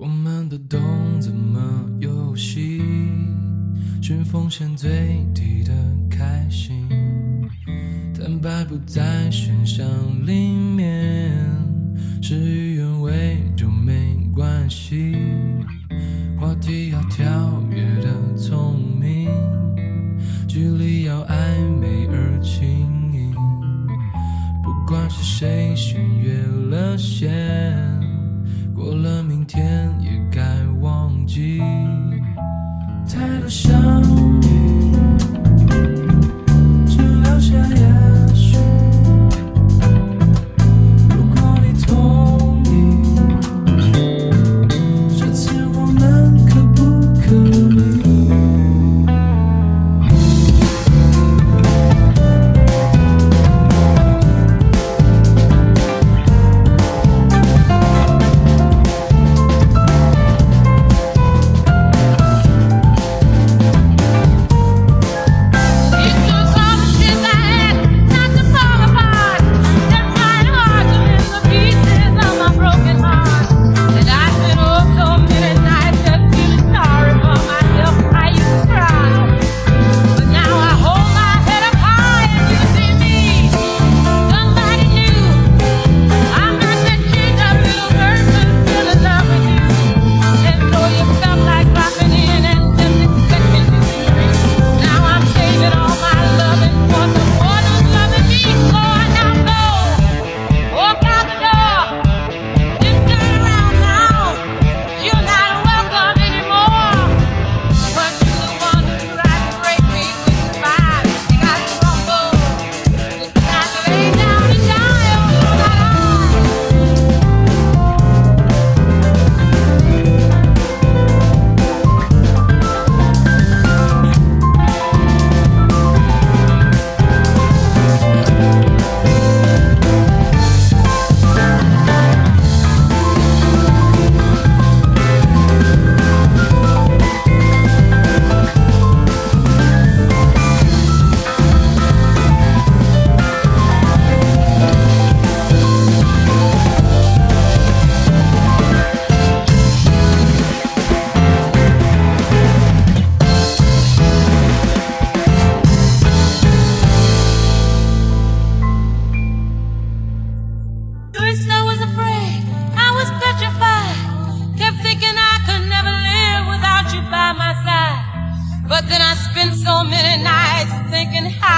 我们都懂怎么游戏，寻风险最低的开心，坦白不在选项里面，是与。